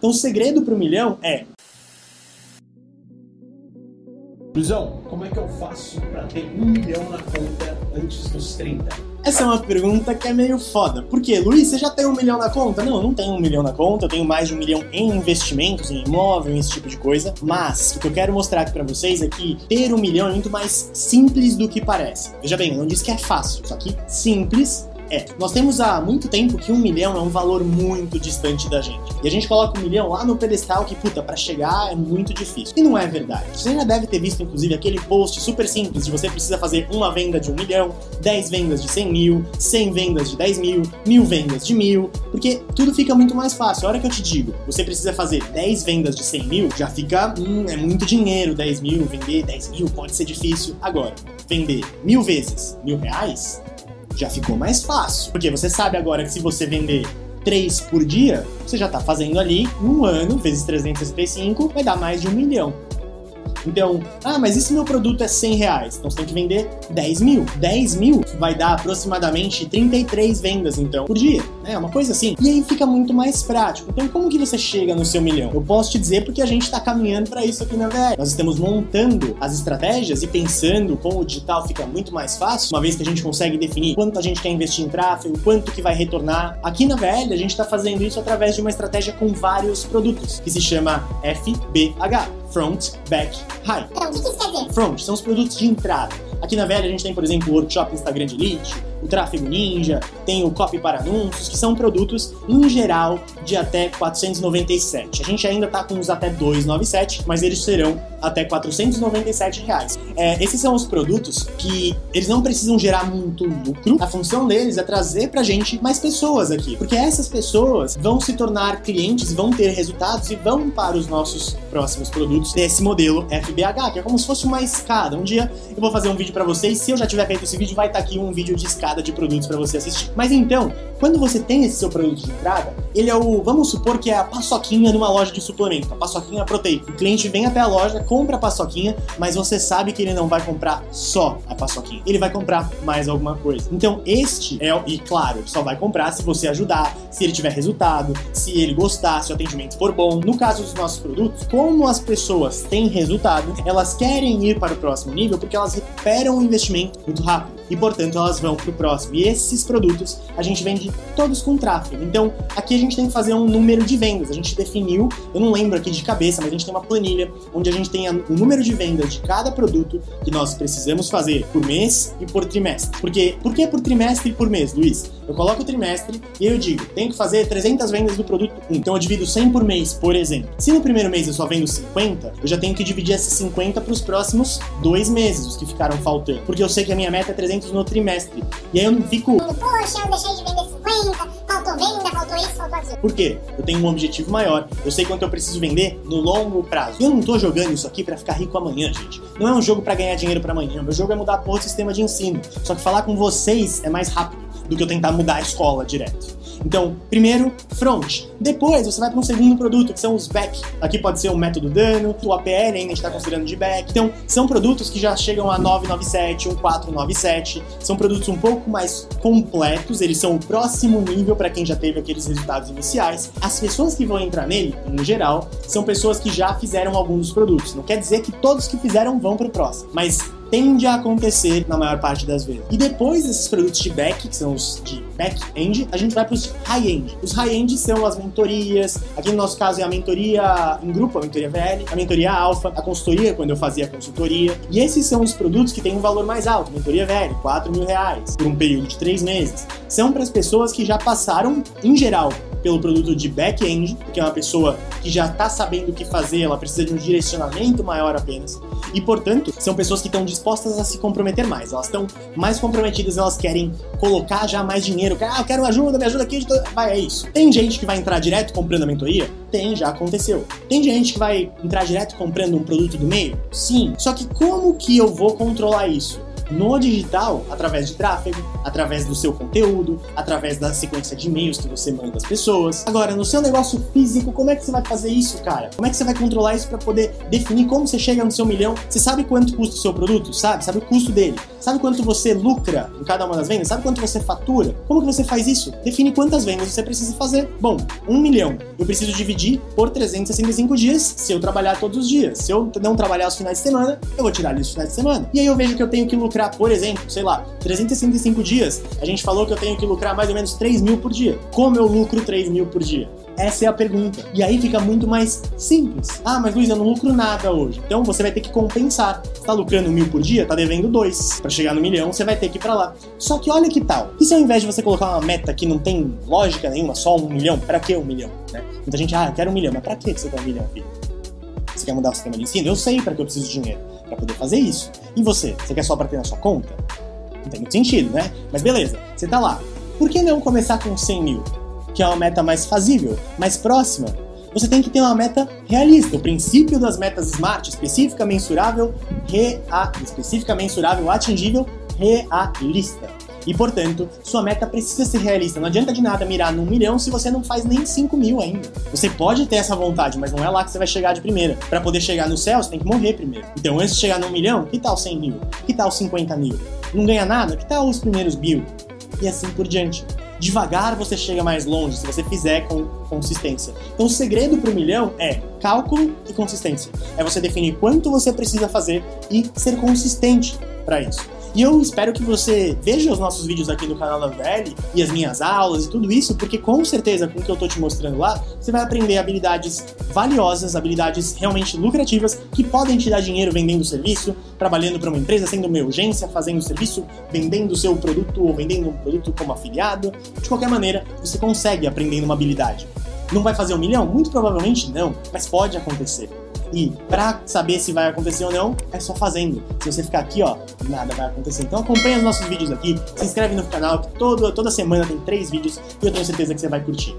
Então o segredo para o milhão é Luizão, como é que eu faço para ter um milhão na conta antes dos 30? Essa é uma pergunta que é meio foda. Por quê? Luiz, você já tem um milhão na conta? Não, eu não tenho um milhão na conta, eu tenho mais de um milhão em investimentos, em imóvel, esse tipo de coisa. Mas o que eu quero mostrar aqui pra vocês é que ter um milhão é muito mais simples do que parece. Veja bem, eu não disse que é fácil, só que simples é, nós temos há muito tempo que um milhão é um valor muito distante da gente. E a gente coloca um milhão lá no pedestal que, puta, para chegar é muito difícil. E não é verdade. Você já deve ter visto, inclusive, aquele post super simples de você precisa fazer uma venda de um milhão, 10 vendas de 100 mil, 100 vendas de 10 mil, mil vendas de mil, porque tudo fica muito mais fácil. A hora que eu te digo, você precisa fazer 10 vendas de 100 mil, já fica, hum, é muito dinheiro, 10 mil, vender 10 mil pode ser difícil. Agora, vender mil vezes mil reais, já ficou mais fácil. Porque você sabe agora que se você vender 3 por dia, você já está fazendo ali um ano, vezes 365, vai dar mais de um milhão. Então, ah, mas e se meu produto é 100 reais? Então você tem que vender 10 mil. 10 mil vai dar aproximadamente 33 vendas, então, por dia. É uma coisa assim. E aí fica muito mais prático. Então, como que você chega no seu milhão? Eu posso te dizer porque a gente está caminhando para isso aqui na VL. Nós estamos montando as estratégias e pensando como o digital fica muito mais fácil, uma vez que a gente consegue definir quanto a gente quer investir em tráfego, quanto que vai retornar. Aqui na VL, a gente está fazendo isso através de uma estratégia com vários produtos, que se chama FBH front, back, high. Então, o que isso quer dizer? Front são os produtos de entrada. Aqui na Velha a gente tem, por exemplo, o Workshop Instagram de Elite, o Tráfego Ninja, tem o Copy para Anúncios, que são produtos, em geral, de até 497. A gente ainda tá com os até 297, mas eles serão até 497 reais. É, esses são os produtos que eles não precisam gerar muito lucro. A função deles é trazer pra gente mais pessoas aqui, porque essas pessoas vão se tornar clientes, vão ter resultados e vão para os nossos próximos produtos desse modelo FBH, que é como se fosse uma escada. Um dia eu vou fazer um vídeo para vocês, se eu já tiver feito esse vídeo, vai estar tá aqui um vídeo de escada de produtos para você assistir. Mas então, quando você tem esse seu produto de entrada, ele é o, vamos supor que é a paçoquinha numa loja de suplemento, a paçoquinha proteica. O cliente vem até a loja, compra a paçoquinha, mas você sabe que ele não vai comprar só a paçoquinha. Ele vai comprar mais alguma coisa. Então, este é, e claro, só vai comprar se você ajudar, se ele tiver resultado, se ele gostar, se o atendimento for bom. No caso dos nossos produtos, como as pessoas têm resultado, elas querem ir para o próximo nível porque elas recuperam o investimento muito rápido e, portanto, elas vão para o próximo. E esses produtos a gente vende todos com tráfego. Então, aqui a gente tem que fazer um número de vendas. A gente definiu, eu não lembro aqui de cabeça, mas a gente tem uma planilha onde a gente tem o número de vendas de cada produto que nós precisamos fazer por mês e por trimestre. Porque, por que por trimestre e por mês, Luiz? Eu coloco o trimestre e eu digo, tenho que fazer 300 vendas do produto 1. Então eu divido 100 por mês, por exemplo. Se no primeiro mês eu só vendo 50, eu já tenho que dividir esses 50 para os próximos dois meses, os que ficaram faltando. Porque eu sei que a minha meta é 300 no trimestre. E aí eu não fico. Poxa, eu deixei de vender 50, faltou venda, faltou isso, faltou aquilo. Por quê? Eu tenho um objetivo maior. Eu sei quanto eu preciso vender no longo prazo. Eu não tô jogando isso aqui para ficar rico amanhã, gente. Não é um jogo para ganhar dinheiro para amanhã. Meu jogo é mudar a porra do sistema de ensino. Só que falar com vocês é mais rápido do que eu tentar mudar a escola direto. Então, primeiro, front. Depois, você vai para um segundo produto, que são os back. Aqui pode ser o método dano, o APL ainda a gente está considerando de back. Então, são produtos que já chegam a 997, 1497. São produtos um pouco mais completos, eles são o próximo nível para quem já teve aqueles resultados iniciais. As pessoas que vão entrar nele, em geral, são pessoas que já fizeram alguns dos produtos. Não quer dizer que todos que fizeram vão para o próximo, mas tende a acontecer na maior parte das vezes. E depois desses produtos de back, que são os de back-end, a gente vai para os high-end. Os high-end são as mentorias, aqui no nosso caso é a mentoria em grupo, a mentoria VL, a mentoria alfa, a consultoria, quando eu fazia consultoria. E esses são os produtos que têm um valor mais alto. Mentoria VL, 4 mil reais, por um período de 3 meses. São para as pessoas que já passaram, em geral, pelo produto de back-end, que é uma pessoa que já está sabendo o que fazer, ela precisa de um direcionamento maior apenas. E, portanto, são pessoas que estão dispostas a se comprometer mais. Elas estão mais comprometidas, elas querem colocar já mais dinheiro. Ah, eu quero ajuda, me ajuda aqui. Vai, é isso. Tem gente que vai entrar direto comprando a mentoria? Tem, já aconteceu. Tem gente que vai entrar direto comprando um produto do meio? Sim. Só que como que eu vou controlar isso? No digital através de tráfego, através do seu conteúdo, através da sequência de e-mails que você manda às pessoas. Agora, no seu negócio físico, como é que você vai fazer isso, cara? Como é que você vai controlar isso para poder definir como você chega no seu milhão? Você sabe quanto custa o seu produto? Sabe? Sabe o custo dele? Sabe quanto você lucra em cada uma das vendas? Sabe quanto você fatura? Como que você faz isso? Define quantas vendas você precisa fazer. Bom, um milhão. Eu preciso dividir por 365 dias se eu trabalhar todos os dias. Se eu não trabalhar os finais de semana, eu vou tirar ali os finais de semana. E aí eu vejo que eu tenho que lucrar, por exemplo, sei lá, 365 dias. A gente falou que eu tenho que lucrar mais ou menos 3 mil por dia. Como eu lucro 3 mil por dia? Essa é a pergunta. E aí fica muito mais simples. Ah, mas Luiz, eu não lucro nada hoje. Então você vai ter que compensar. Tá lucrando mil por dia, tá devendo dois. Para chegar no milhão, você vai ter que ir pra lá. Só que olha que tal. E se ao invés de você colocar uma meta que não tem lógica nenhuma, só um milhão, para que um milhão? Né? Muita gente, ah, eu quero um milhão, mas pra que você quer um milhão, filho? Você quer mudar o sistema de ensino? Eu sei para que eu preciso de dinheiro. para poder fazer isso. E você? Você quer só para ter na sua conta? Não tem muito sentido, né? Mas beleza, você tá lá. Por que não começar com 100 mil? que é uma meta mais fazível, mais próxima. Você tem que ter uma meta realista. O princípio das metas SMART, específica, mensurável, rea... específica, mensurável, atingível, realista. E, portanto, sua meta precisa ser realista. Não adianta de nada mirar num milhão se você não faz nem 5 mil ainda. Você pode ter essa vontade, mas não é lá que você vai chegar de primeira. Para poder chegar no céu, você tem que morrer primeiro. Então, antes de chegar num milhão, que tal 100 mil? Que tal 50 mil? Não ganha nada? Que tal os primeiros mil? E assim por diante. Devagar você chega mais longe se você fizer com consistência. Então, o segredo para o milhão é cálculo e consistência. É você definir quanto você precisa fazer e ser consistente para isso. E eu espero que você veja os nossos vídeos aqui no canal da VL e as minhas aulas e tudo isso, porque com certeza com o que eu tô te mostrando lá, você vai aprender habilidades valiosas, habilidades realmente lucrativas que podem te dar dinheiro vendendo serviço, trabalhando para uma empresa, sendo uma urgência, fazendo serviço, vendendo seu produto ou vendendo um produto como afiliado. De qualquer maneira, você consegue aprendendo uma habilidade. Não vai fazer um milhão? Muito provavelmente não, mas pode acontecer. E para saber se vai acontecer ou não, é só fazendo. Se você ficar aqui, ó, nada vai acontecer. Então acompanha os nossos vídeos aqui, se inscreve no canal, que todo, toda semana tem três vídeos e eu tenho certeza que você vai curtir.